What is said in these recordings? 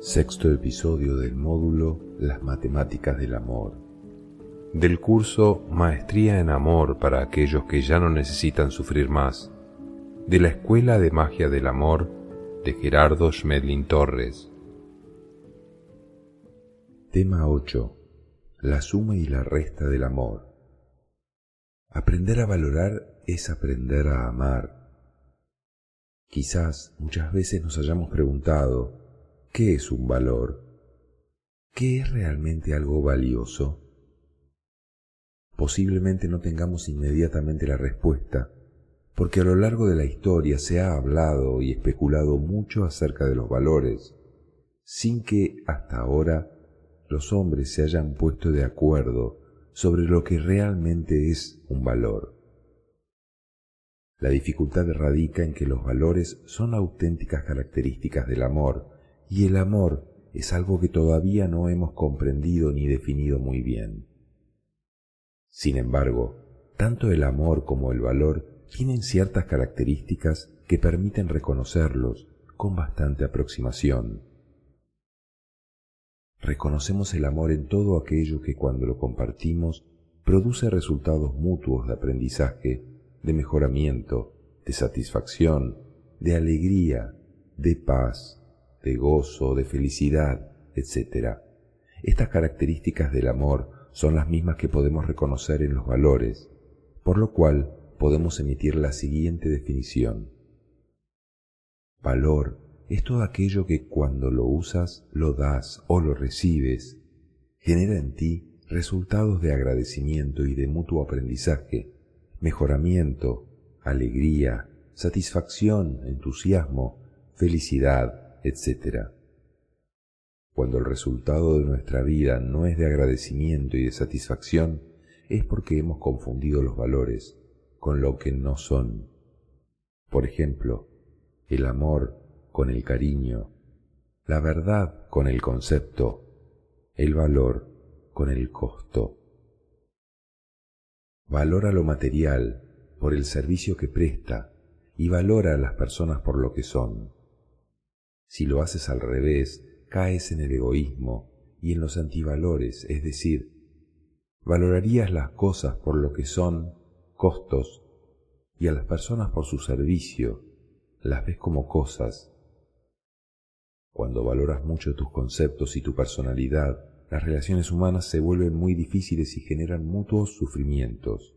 Sexto episodio del módulo Las matemáticas del amor. Del curso Maestría en Amor para aquellos que ya no necesitan sufrir más. De la Escuela de Magia del Amor de Gerardo Schmedlin Torres. Tema 8. La suma y la resta del amor. Aprender a valorar es aprender a amar. Quizás muchas veces nos hayamos preguntado, ¿Qué es un valor? ¿Qué es realmente algo valioso? Posiblemente no tengamos inmediatamente la respuesta, porque a lo largo de la historia se ha hablado y especulado mucho acerca de los valores, sin que hasta ahora los hombres se hayan puesto de acuerdo sobre lo que realmente es un valor. La dificultad radica en que los valores son auténticas características del amor, y el amor es algo que todavía no hemos comprendido ni definido muy bien. Sin embargo, tanto el amor como el valor tienen ciertas características que permiten reconocerlos con bastante aproximación. Reconocemos el amor en todo aquello que cuando lo compartimos produce resultados mutuos de aprendizaje, de mejoramiento, de satisfacción, de alegría, de paz, de gozo, de felicidad, etc. Estas características del amor son las mismas que podemos reconocer en los valores, por lo cual podemos emitir la siguiente definición. Valor es todo aquello que cuando lo usas, lo das o lo recibes, genera en ti resultados de agradecimiento y de mutuo aprendizaje, mejoramiento, alegría, satisfacción, entusiasmo, felicidad, etc. Cuando el resultado de nuestra vida no es de agradecimiento y de satisfacción, es porque hemos confundido los valores con lo que no son. Por ejemplo, el amor con el cariño, la verdad con el concepto, el valor con el costo. Valora lo material por el servicio que presta y valora a las personas por lo que son. Si lo haces al revés, caes en el egoísmo y en los antivalores, es decir, valorarías las cosas por lo que son costos y a las personas por su servicio, las ves como cosas. Cuando valoras mucho tus conceptos y tu personalidad, las relaciones humanas se vuelven muy difíciles y generan mutuos sufrimientos.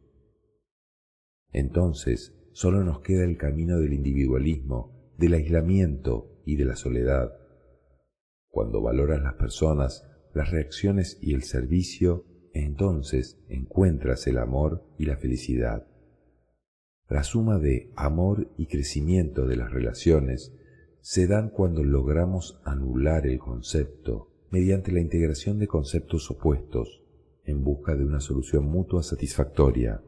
Entonces, solo nos queda el camino del individualismo, del aislamiento y de la soledad. Cuando valoras las personas, las reacciones y el servicio, entonces encuentras el amor y la felicidad. La suma de amor y crecimiento de las relaciones se dan cuando logramos anular el concepto mediante la integración de conceptos opuestos en busca de una solución mutua satisfactoria.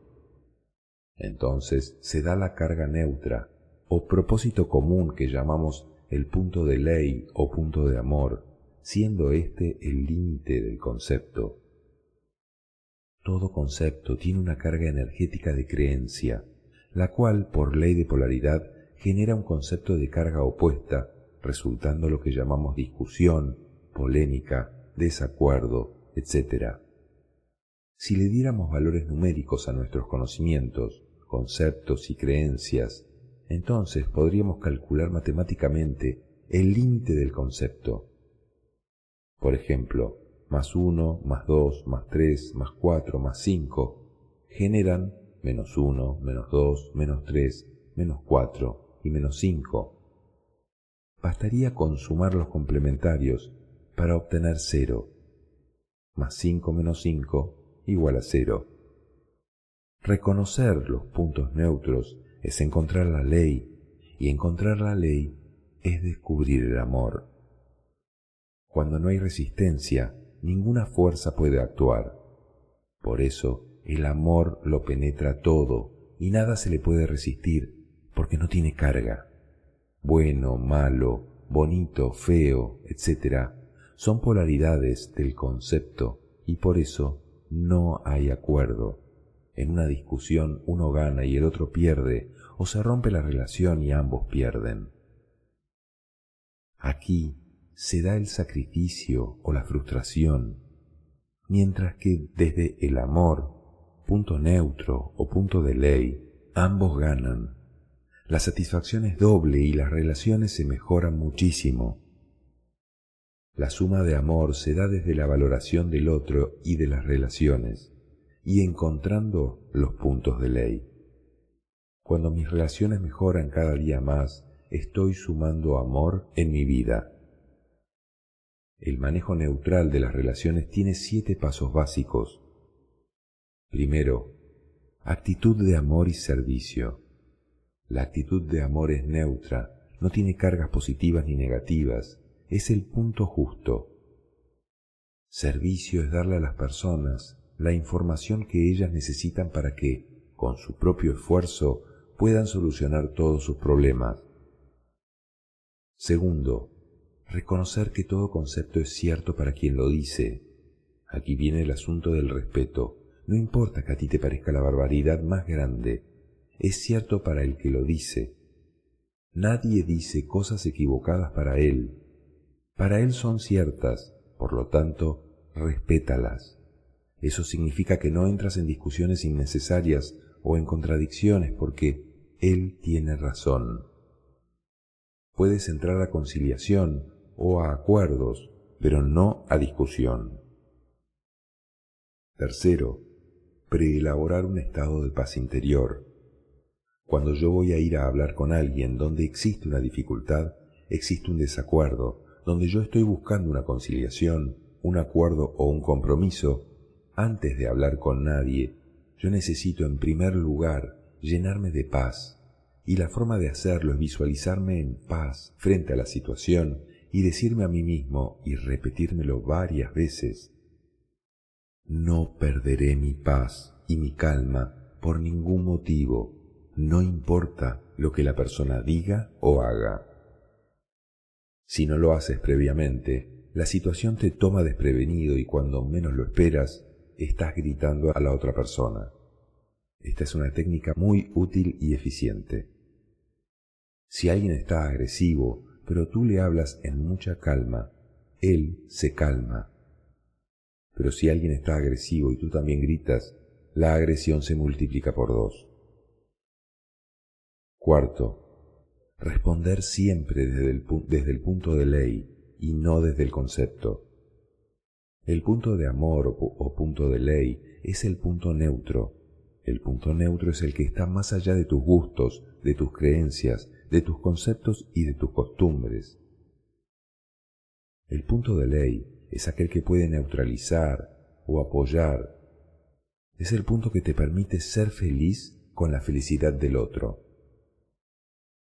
Entonces se da la carga neutra o propósito común que llamamos el punto de ley o punto de amor, siendo éste el límite del concepto. Todo concepto tiene una carga energética de creencia, la cual, por ley de polaridad, genera un concepto de carga opuesta, resultando lo que llamamos discusión, polémica, desacuerdo, etc. Si le diéramos valores numéricos a nuestros conocimientos, conceptos y creencias, entonces podríamos calcular matemáticamente el límite del concepto. Por ejemplo, más 1, más 2, más 3, más 4, más 5 generan menos 1, menos 2, menos 3, menos 4 y menos 5. Bastaría con sumar los complementarios para obtener 0. Más 5 menos 5 igual a 0. Reconocer los puntos neutros es encontrar la ley y encontrar la ley es descubrir el amor. Cuando no hay resistencia, ninguna fuerza puede actuar. Por eso el amor lo penetra todo y nada se le puede resistir porque no tiene carga. Bueno, malo, bonito, feo, etc. son polaridades del concepto y por eso no hay acuerdo. En una discusión uno gana y el otro pierde, o se rompe la relación y ambos pierden. Aquí se da el sacrificio o la frustración, mientras que desde el amor, punto neutro o punto de ley, ambos ganan. La satisfacción es doble y las relaciones se mejoran muchísimo. La suma de amor se da desde la valoración del otro y de las relaciones, y encontrando los puntos de ley. Cuando mis relaciones mejoran cada día más, estoy sumando amor en mi vida. El manejo neutral de las relaciones tiene siete pasos básicos. Primero, actitud de amor y servicio. La actitud de amor es neutra, no tiene cargas positivas ni negativas, es el punto justo. Servicio es darle a las personas la información que ellas necesitan para que, con su propio esfuerzo, puedan solucionar todos sus problemas. Segundo, reconocer que todo concepto es cierto para quien lo dice. Aquí viene el asunto del respeto. No importa que a ti te parezca la barbaridad más grande, es cierto para el que lo dice. Nadie dice cosas equivocadas para él, para él son ciertas, por lo tanto, respétalas. Eso significa que no entras en discusiones innecesarias o en contradicciones porque él tiene razón. Puedes entrar a conciliación o a acuerdos, pero no a discusión. Tercero, preelaborar un estado de paz interior. Cuando yo voy a ir a hablar con alguien donde existe una dificultad, existe un desacuerdo, donde yo estoy buscando una conciliación, un acuerdo o un compromiso, antes de hablar con nadie, yo necesito en primer lugar llenarme de paz, y la forma de hacerlo es visualizarme en paz frente a la situación y decirme a mí mismo y repetírmelo varias veces, no perderé mi paz y mi calma por ningún motivo, no importa lo que la persona diga o haga. Si no lo haces previamente, la situación te toma desprevenido y cuando menos lo esperas, estás gritando a la otra persona. Esta es una técnica muy útil y eficiente. Si alguien está agresivo, pero tú le hablas en mucha calma, él se calma. Pero si alguien está agresivo y tú también gritas, la agresión se multiplica por dos. Cuarto, responder siempre desde el, desde el punto de ley y no desde el concepto. El punto de amor o, o punto de ley es el punto neutro. El punto neutro es el que está más allá de tus gustos, de tus creencias, de tus conceptos y de tus costumbres. El punto de ley es aquel que puede neutralizar o apoyar. Es el punto que te permite ser feliz con la felicidad del otro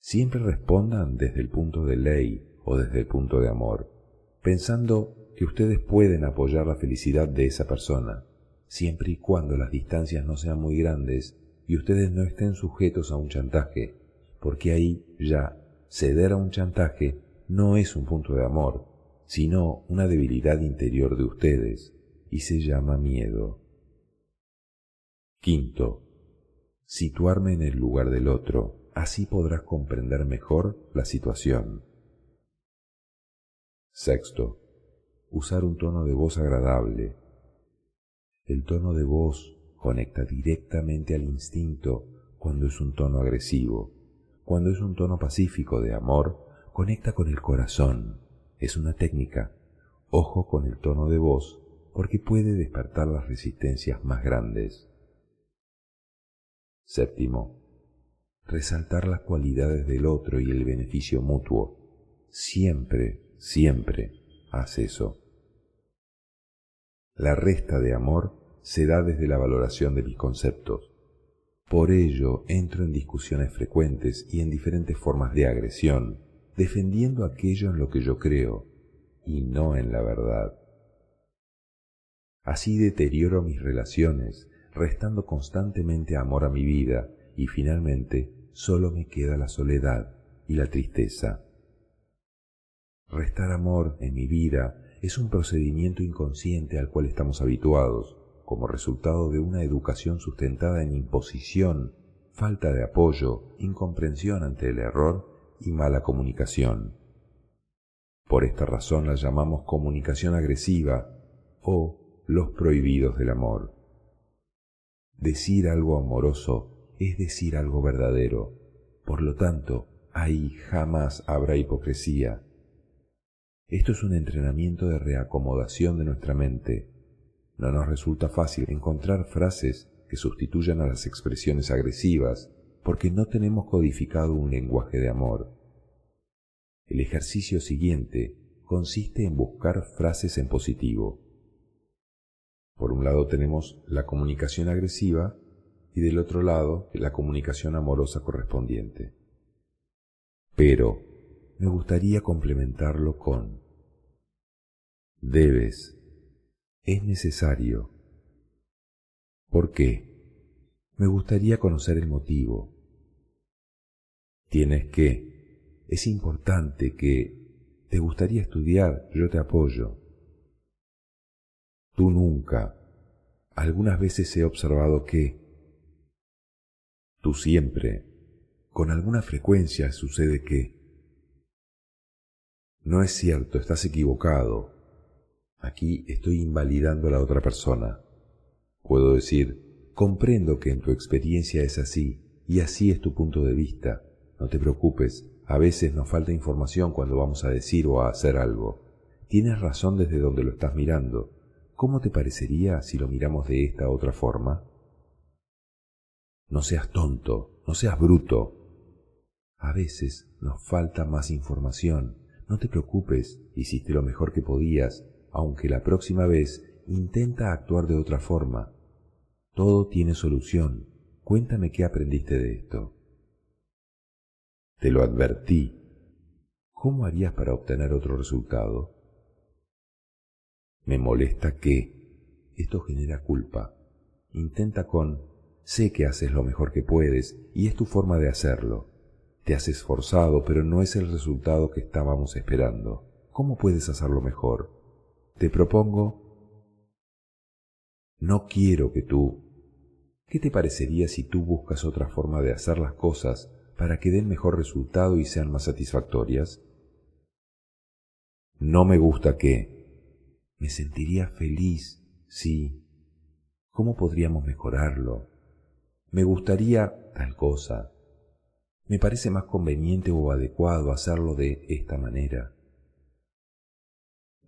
siempre respondan desde el punto de ley o desde el punto de amor, pensando que ustedes pueden apoyar la felicidad de esa persona, siempre y cuando las distancias no sean muy grandes y ustedes no estén sujetos a un chantaje, porque ahí ya ceder a un chantaje no es un punto de amor, sino una debilidad interior de ustedes, y se llama miedo. Quinto, situarme en el lugar del otro Así podrás comprender mejor la situación. Sexto, usar un tono de voz agradable. El tono de voz conecta directamente al instinto cuando es un tono agresivo. Cuando es un tono pacífico de amor, conecta con el corazón. Es una técnica. Ojo con el tono de voz porque puede despertar las resistencias más grandes. Séptimo, resaltar las cualidades del otro y el beneficio mutuo. Siempre, siempre haz eso. La resta de amor se da desde la valoración de mis conceptos. Por ello entro en discusiones frecuentes y en diferentes formas de agresión, defendiendo aquello en lo que yo creo y no en la verdad. Así deterioro mis relaciones, restando constantemente amor a mi vida y finalmente solo me queda la soledad y la tristeza. Restar amor en mi vida es un procedimiento inconsciente al cual estamos habituados, como resultado de una educación sustentada en imposición, falta de apoyo, incomprensión ante el error y mala comunicación. Por esta razón la llamamos comunicación agresiva o los prohibidos del amor. Decir algo amoroso es decir algo verdadero, por lo tanto, ahí jamás habrá hipocresía. Esto es un entrenamiento de reacomodación de nuestra mente. No nos resulta fácil encontrar frases que sustituyan a las expresiones agresivas porque no tenemos codificado un lenguaje de amor. El ejercicio siguiente consiste en buscar frases en positivo. Por un lado tenemos la comunicación agresiva y del otro lado la comunicación amorosa correspondiente. Pero me gustaría complementarlo con debes, es necesario. ¿Por qué? Me gustaría conocer el motivo. Tienes que es importante que te gustaría estudiar, yo te apoyo. Tú nunca. Algunas veces he observado que tú siempre, con alguna frecuencia sucede que no es cierto, estás equivocado. Aquí estoy invalidando a la otra persona. Puedo decir, comprendo que en tu experiencia es así, y así es tu punto de vista. No te preocupes, a veces nos falta información cuando vamos a decir o a hacer algo. Tienes razón desde donde lo estás mirando. ¿Cómo te parecería si lo miramos de esta otra forma? No seas tonto, no seas bruto. A veces nos falta más información. No te preocupes, hiciste lo mejor que podías, aunque la próxima vez intenta actuar de otra forma. Todo tiene solución. Cuéntame qué aprendiste de esto. Te lo advertí. ¿Cómo harías para obtener otro resultado? Me molesta que esto genera culpa. Intenta con sé que haces lo mejor que puedes y es tu forma de hacerlo. Te has esforzado, pero no es el resultado que estábamos esperando. ¿Cómo puedes hacerlo mejor? Te propongo... No quiero que tú... ¿Qué te parecería si tú buscas otra forma de hacer las cosas para que den mejor resultado y sean más satisfactorias? No me gusta que... Me sentiría feliz, sí. ¿Cómo podríamos mejorarlo? Me gustaría tal cosa. Me parece más conveniente o adecuado hacerlo de esta manera.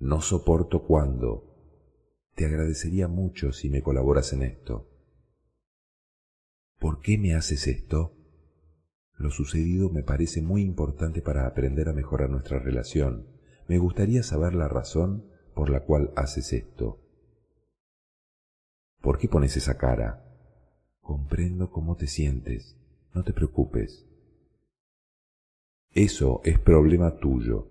No soporto cuando. Te agradecería mucho si me colaboras en esto. ¿Por qué me haces esto? Lo sucedido me parece muy importante para aprender a mejorar nuestra relación. Me gustaría saber la razón por la cual haces esto. ¿Por qué pones esa cara? Comprendo cómo te sientes. No te preocupes. Eso es problema tuyo.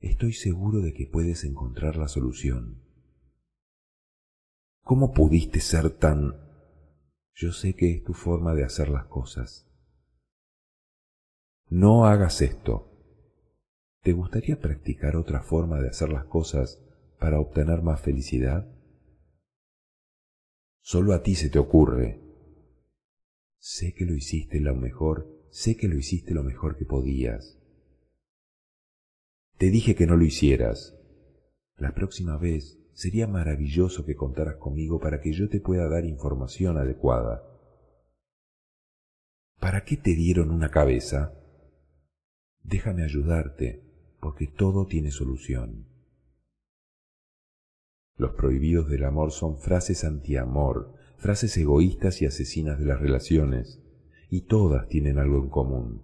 Estoy seguro de que puedes encontrar la solución. ¿Cómo pudiste ser tan... Yo sé que es tu forma de hacer las cosas. No hagas esto. ¿Te gustaría practicar otra forma de hacer las cosas para obtener más felicidad? Solo a ti se te ocurre. Sé que lo hiciste lo mejor, sé que lo hiciste lo mejor que podías. Te dije que no lo hicieras. La próxima vez sería maravilloso que contaras conmigo para que yo te pueda dar información adecuada. ¿Para qué te dieron una cabeza? déjame ayudarte, porque todo tiene solución. Los prohibidos del amor son frases anti-amor, frases egoístas y asesinas de las relaciones, y todas tienen algo en común.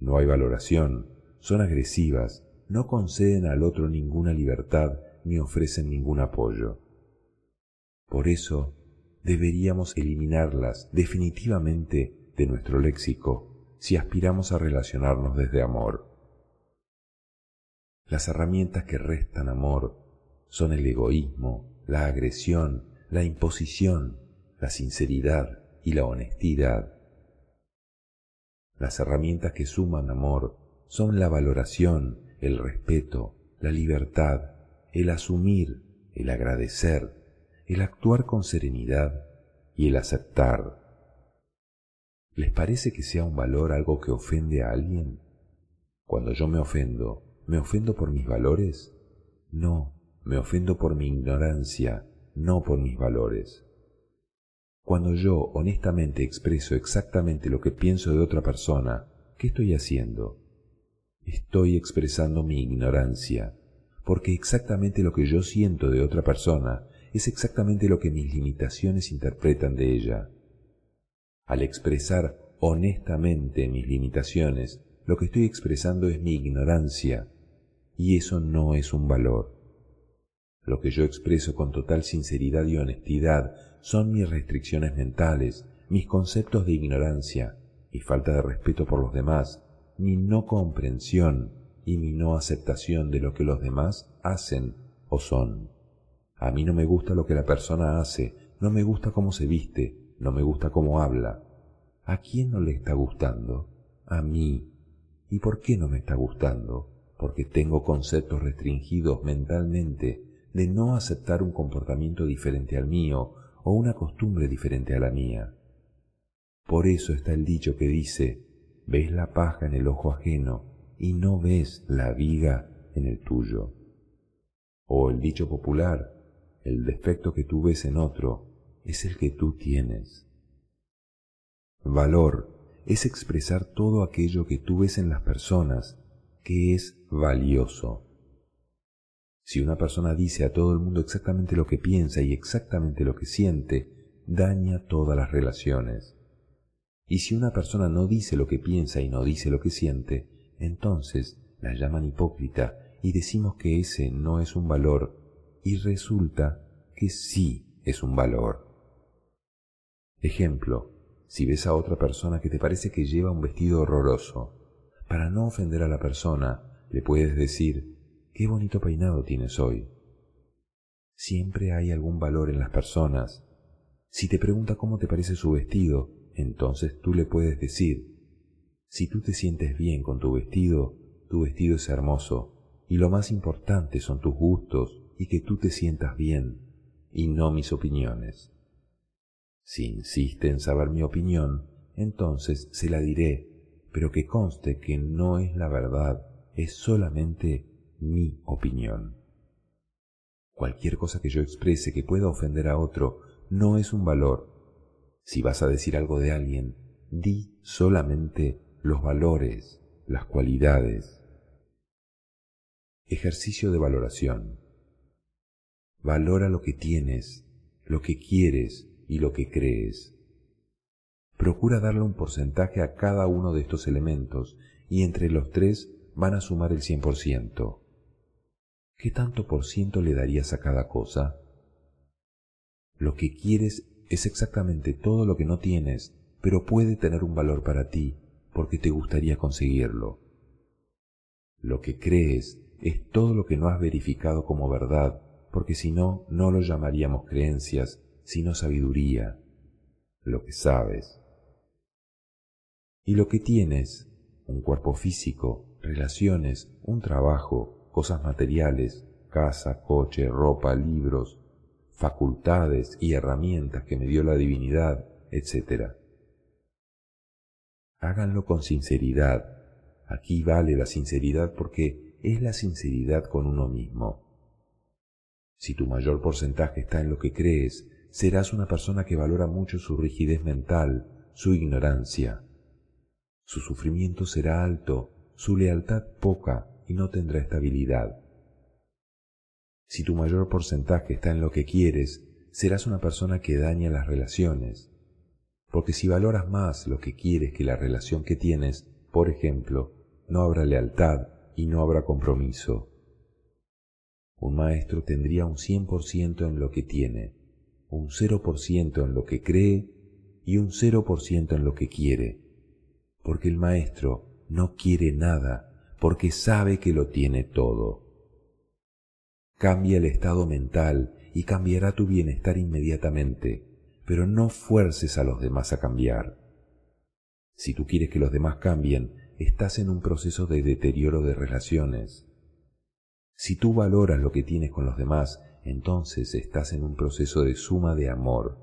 No hay valoración, son agresivas, no conceden al otro ninguna libertad ni ofrecen ningún apoyo. Por eso, deberíamos eliminarlas definitivamente de nuestro léxico si aspiramos a relacionarnos desde amor. Las herramientas que restan amor son el egoísmo, la agresión, la imposición, la sinceridad y la honestidad. Las herramientas que suman amor son la valoración, el respeto, la libertad, el asumir, el agradecer, el actuar con serenidad y el aceptar. ¿Les parece que sea un valor algo que ofende a alguien? Cuando yo me ofendo, ¿me ofendo por mis valores? No, me ofendo por mi ignorancia, no por mis valores. Cuando yo honestamente expreso exactamente lo que pienso de otra persona, ¿qué estoy haciendo? Estoy expresando mi ignorancia, porque exactamente lo que yo siento de otra persona es exactamente lo que mis limitaciones interpretan de ella. Al expresar honestamente mis limitaciones, lo que estoy expresando es mi ignorancia, y eso no es un valor. Lo que yo expreso con total sinceridad y honestidad son mis restricciones mentales, mis conceptos de ignorancia, y falta de respeto por los demás, mi no comprensión y mi no aceptación de lo que los demás hacen o son. A mí no me gusta lo que la persona hace, no me gusta cómo se viste, no me gusta cómo habla. ¿A quién no le está gustando? A mí. ¿Y por qué no me está gustando? Porque tengo conceptos restringidos mentalmente de no aceptar un comportamiento diferente al mío o una costumbre diferente a la mía. Por eso está el dicho que dice, ves la paja en el ojo ajeno y no ves la viga en el tuyo. O el dicho popular, el defecto que tú ves en otro es el que tú tienes. Valor es expresar todo aquello que tú ves en las personas que es valioso. Si una persona dice a todo el mundo exactamente lo que piensa y exactamente lo que siente, daña todas las relaciones. Y si una persona no dice lo que piensa y no dice lo que siente, entonces la llaman hipócrita y decimos que ese no es un valor y resulta que sí es un valor. Ejemplo, si ves a otra persona que te parece que lleva un vestido horroroso, para no ofender a la persona, le puedes decir, qué bonito peinado tienes hoy. Siempre hay algún valor en las personas. Si te pregunta cómo te parece su vestido, entonces tú le puedes decir, si tú te sientes bien con tu vestido, tu vestido es hermoso, y lo más importante son tus gustos y que tú te sientas bien, y no mis opiniones. Si insiste en saber mi opinión, entonces se la diré, pero que conste que no es la verdad, es solamente mi opinión. Cualquier cosa que yo exprese que pueda ofender a otro no es un valor, si vas a decir algo de alguien, di solamente los valores, las cualidades. Ejercicio de valoración. Valora lo que tienes, lo que quieres y lo que crees. Procura darle un porcentaje a cada uno de estos elementos y entre los tres van a sumar el 100%. ¿Qué tanto por ciento le darías a cada cosa? Lo que quieres es exactamente todo lo que no tienes, pero puede tener un valor para ti porque te gustaría conseguirlo. Lo que crees es todo lo que no has verificado como verdad, porque si no, no lo llamaríamos creencias, sino sabiduría, lo que sabes. Y lo que tienes, un cuerpo físico, relaciones, un trabajo, cosas materiales, casa, coche, ropa, libros, facultades y herramientas que me dio la divinidad, etc. Háganlo con sinceridad. Aquí vale la sinceridad porque es la sinceridad con uno mismo. Si tu mayor porcentaje está en lo que crees, serás una persona que valora mucho su rigidez mental, su ignorancia. Su sufrimiento será alto, su lealtad poca y no tendrá estabilidad. Si tu mayor porcentaje está en lo que quieres, serás una persona que daña las relaciones. Porque si valoras más lo que quieres que la relación que tienes, por ejemplo, no habrá lealtad y no habrá compromiso. Un maestro tendría un 100% en lo que tiene, un 0% en lo que cree y un 0% en lo que quiere. Porque el maestro no quiere nada, porque sabe que lo tiene todo. Cambia el estado mental y cambiará tu bienestar inmediatamente, pero no fuerces a los demás a cambiar. Si tú quieres que los demás cambien, estás en un proceso de deterioro de relaciones. Si tú valoras lo que tienes con los demás, entonces estás en un proceso de suma de amor.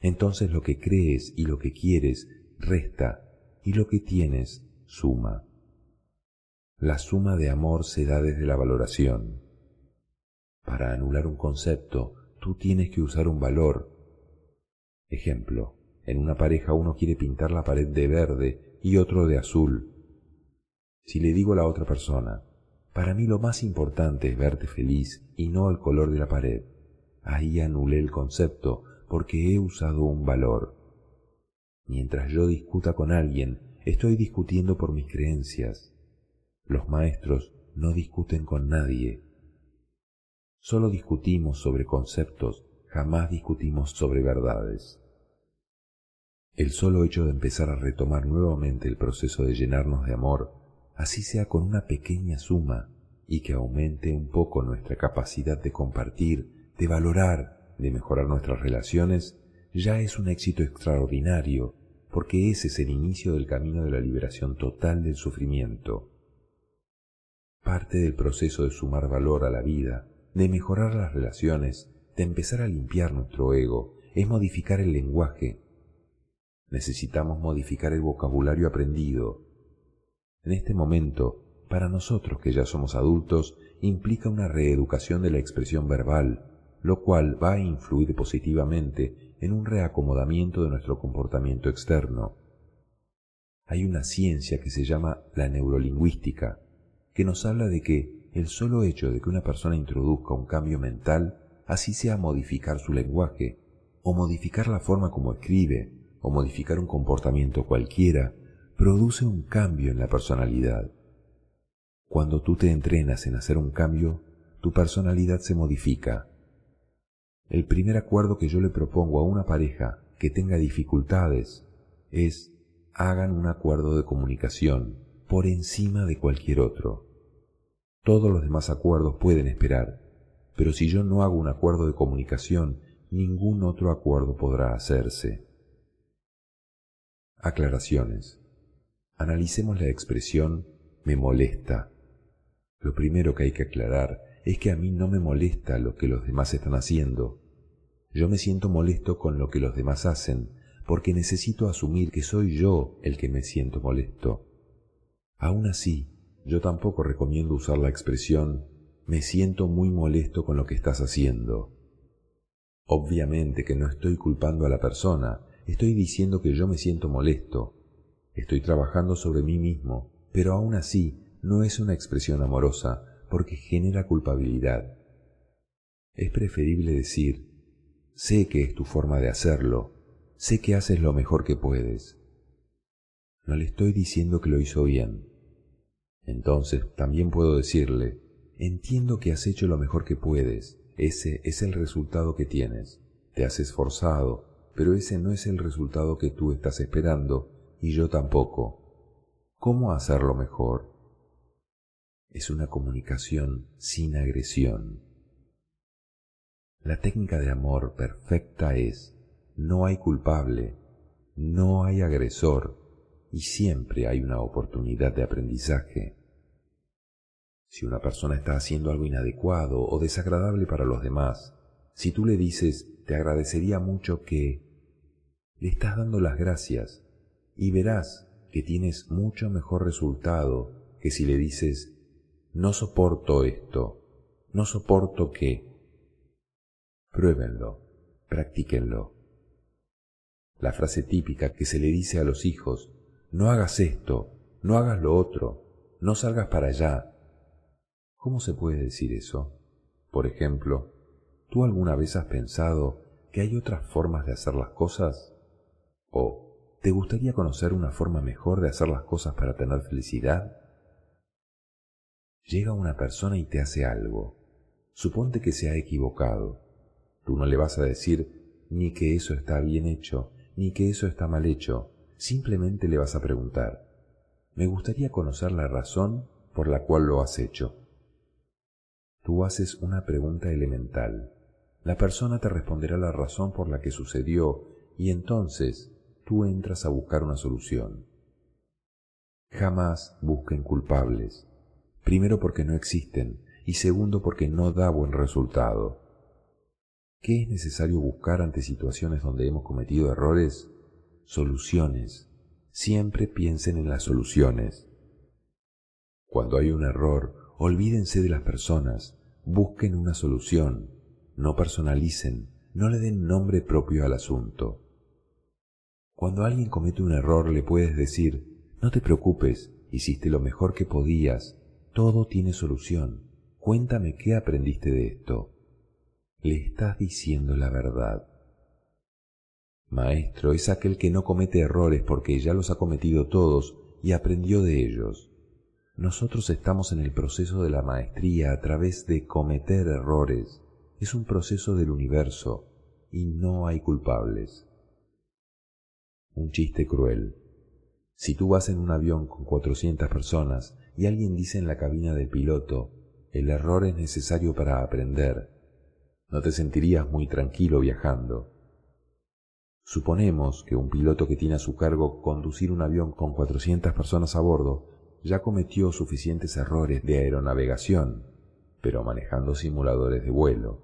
Entonces lo que crees y lo que quieres resta y lo que tienes suma. La suma de amor se da desde la valoración. Para anular un concepto, tú tienes que usar un valor. Ejemplo, en una pareja uno quiere pintar la pared de verde y otro de azul. Si le digo a la otra persona, para mí lo más importante es verte feliz y no el color de la pared, ahí anulé el concepto porque he usado un valor. Mientras yo discuta con alguien, estoy discutiendo por mis creencias. Los maestros no discuten con nadie. Solo discutimos sobre conceptos, jamás discutimos sobre verdades. El solo hecho de empezar a retomar nuevamente el proceso de llenarnos de amor, así sea con una pequeña suma, y que aumente un poco nuestra capacidad de compartir, de valorar, de mejorar nuestras relaciones, ya es un éxito extraordinario, porque ese es el inicio del camino de la liberación total del sufrimiento. Parte del proceso de sumar valor a la vida, de mejorar las relaciones, de empezar a limpiar nuestro ego, es modificar el lenguaje, necesitamos modificar el vocabulario aprendido. En este momento, para nosotros que ya somos adultos, implica una reeducación de la expresión verbal, lo cual va a influir positivamente en un reacomodamiento de nuestro comportamiento externo. Hay una ciencia que se llama la neurolingüística, que nos habla de que el solo hecho de que una persona introduzca un cambio mental, así sea modificar su lenguaje, o modificar la forma como escribe, o modificar un comportamiento cualquiera produce un cambio en la personalidad. Cuando tú te entrenas en hacer un cambio, tu personalidad se modifica. El primer acuerdo que yo le propongo a una pareja que tenga dificultades es hagan un acuerdo de comunicación por encima de cualquier otro. Todos los demás acuerdos pueden esperar, pero si yo no hago un acuerdo de comunicación, ningún otro acuerdo podrá hacerse. Aclaraciones. Analicemos la expresión me molesta. Lo primero que hay que aclarar es que a mí no me molesta lo que los demás están haciendo. Yo me siento molesto con lo que los demás hacen, porque necesito asumir que soy yo el que me siento molesto. Aún así, yo tampoco recomiendo usar la expresión me siento muy molesto con lo que estás haciendo. Obviamente que no estoy culpando a la persona, Estoy diciendo que yo me siento molesto. Estoy trabajando sobre mí mismo, pero aún así no es una expresión amorosa porque genera culpabilidad. Es preferible decir, sé que es tu forma de hacerlo, sé que haces lo mejor que puedes. No le estoy diciendo que lo hizo bien. Entonces también puedo decirle, entiendo que has hecho lo mejor que puedes, ese es el resultado que tienes, te has esforzado, pero ese no es el resultado que tú estás esperando y yo tampoco. ¿Cómo hacerlo mejor? Es una comunicación sin agresión. La técnica de amor perfecta es no hay culpable, no hay agresor y siempre hay una oportunidad de aprendizaje. Si una persona está haciendo algo inadecuado o desagradable para los demás, si tú le dices te agradecería mucho que le estás dando las gracias y verás que tienes mucho mejor resultado que si le dices no soporto esto, no soporto que. Pruébenlo, practíquenlo. La frase típica que se le dice a los hijos, no hagas esto, no hagas lo otro, no salgas para allá. ¿Cómo se puede decir eso? Por ejemplo, ¿Tú alguna vez has pensado que hay otras formas de hacer las cosas? ¿O te gustaría conocer una forma mejor de hacer las cosas para tener felicidad? Llega una persona y te hace algo. Suponte que se ha equivocado. Tú no le vas a decir ni que eso está bien hecho, ni que eso está mal hecho. Simplemente le vas a preguntar, me gustaría conocer la razón por la cual lo has hecho. Tú haces una pregunta elemental la persona te responderá la razón por la que sucedió y entonces tú entras a buscar una solución. Jamás busquen culpables, primero porque no existen y segundo porque no da buen resultado. ¿Qué es necesario buscar ante situaciones donde hemos cometido errores? Soluciones. Siempre piensen en las soluciones. Cuando hay un error, olvídense de las personas, busquen una solución, no personalicen, no le den nombre propio al asunto. Cuando alguien comete un error le puedes decir, no te preocupes, hiciste lo mejor que podías, todo tiene solución, cuéntame qué aprendiste de esto. Le estás diciendo la verdad. Maestro es aquel que no comete errores porque ya los ha cometido todos y aprendió de ellos. Nosotros estamos en el proceso de la maestría a través de cometer errores. Es un proceso del universo y no hay culpables. Un chiste cruel. Si tú vas en un avión con 400 personas y alguien dice en la cabina del piloto, el error es necesario para aprender, no te sentirías muy tranquilo viajando. Suponemos que un piloto que tiene a su cargo conducir un avión con 400 personas a bordo ya cometió suficientes errores de aeronavegación, pero manejando simuladores de vuelo.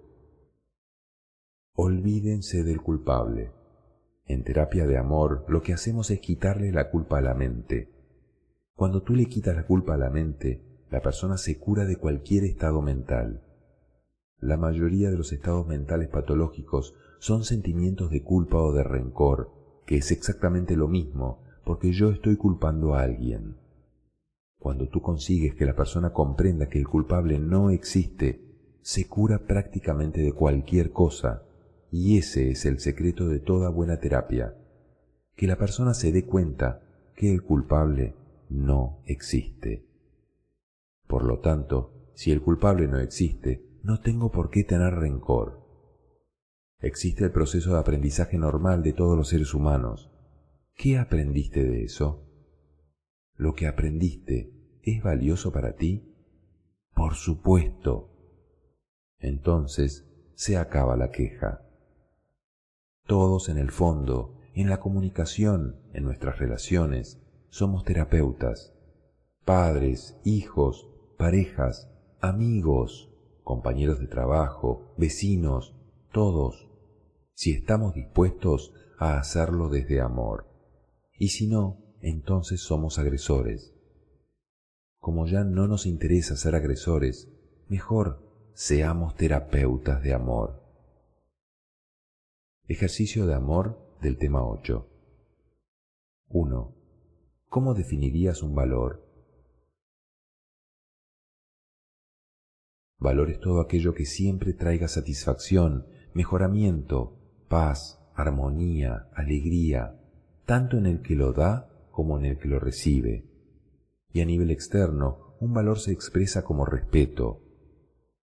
Olvídense del culpable. En terapia de amor lo que hacemos es quitarle la culpa a la mente. Cuando tú le quitas la culpa a la mente, la persona se cura de cualquier estado mental. La mayoría de los estados mentales patológicos son sentimientos de culpa o de rencor, que es exactamente lo mismo, porque yo estoy culpando a alguien. Cuando tú consigues que la persona comprenda que el culpable no existe, se cura prácticamente de cualquier cosa, y ese es el secreto de toda buena terapia, que la persona se dé cuenta que el culpable no existe. Por lo tanto, si el culpable no existe, no tengo por qué tener rencor. Existe el proceso de aprendizaje normal de todos los seres humanos. ¿Qué aprendiste de eso? ¿Lo que aprendiste es valioso para ti? Por supuesto. Entonces se acaba la queja. Todos en el fondo, en la comunicación, en nuestras relaciones, somos terapeutas, padres, hijos, parejas, amigos, compañeros de trabajo, vecinos, todos, si estamos dispuestos a hacerlo desde amor. Y si no, entonces somos agresores. Como ya no nos interesa ser agresores, mejor seamos terapeutas de amor. Ejercicio de amor del tema 8. 1. ¿Cómo definirías un valor? Valor es todo aquello que siempre traiga satisfacción, mejoramiento, paz, armonía, alegría, tanto en el que lo da como en el que lo recibe. Y a nivel externo, un valor se expresa como respeto.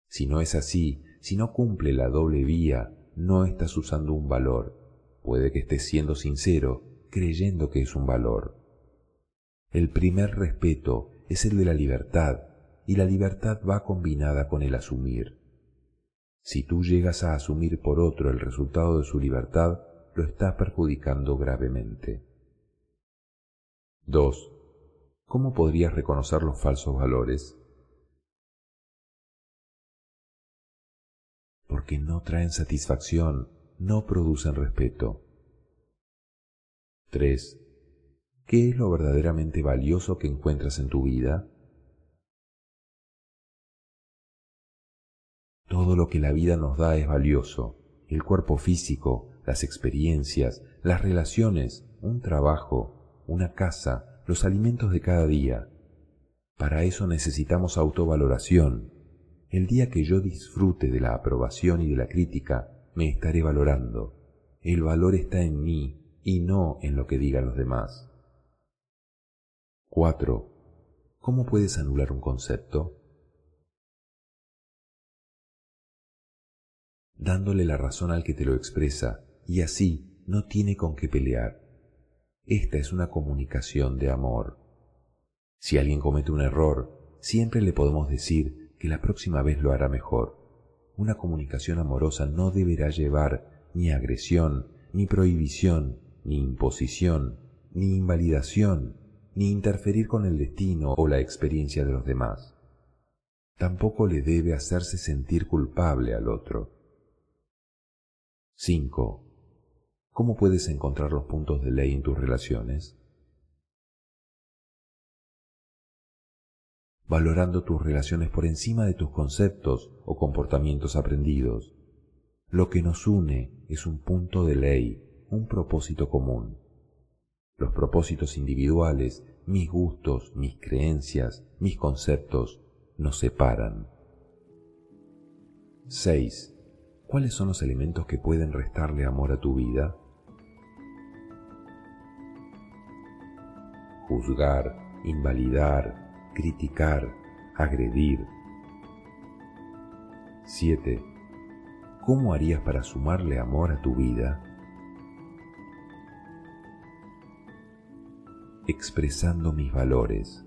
Si no es así, si no cumple la doble vía, no estás usando un valor. Puede que estés siendo sincero, creyendo que es un valor. El primer respeto es el de la libertad, y la libertad va combinada con el asumir. Si tú llegas a asumir por otro el resultado de su libertad, lo estás perjudicando gravemente. 2. ¿Cómo podrías reconocer los falsos valores? porque no traen satisfacción, no producen respeto. 3. ¿Qué es lo verdaderamente valioso que encuentras en tu vida? Todo lo que la vida nos da es valioso. El cuerpo físico, las experiencias, las relaciones, un trabajo, una casa, los alimentos de cada día. Para eso necesitamos autovaloración, el día que yo disfrute de la aprobación y de la crítica, me estaré valorando. El valor está en mí y no en lo que digan los demás. 4. ¿Cómo puedes anular un concepto? Dándole la razón al que te lo expresa y así no tiene con qué pelear. Esta es una comunicación de amor. Si alguien comete un error, siempre le podemos decir que la próxima vez lo hará mejor. Una comunicación amorosa no deberá llevar ni agresión, ni prohibición, ni imposición, ni invalidación, ni interferir con el destino o la experiencia de los demás. Tampoco le debe hacerse sentir culpable al otro. 5. ¿Cómo puedes encontrar los puntos de ley en tus relaciones? Valorando tus relaciones por encima de tus conceptos o comportamientos aprendidos. Lo que nos une es un punto de ley, un propósito común. Los propósitos individuales, mis gustos, mis creencias, mis conceptos, nos separan. 6. ¿Cuáles son los elementos que pueden restarle amor a tu vida? Juzgar, invalidar, criticar, agredir. 7 ¿cómo harías para sumarle amor a tu vida? Expresando mis valores.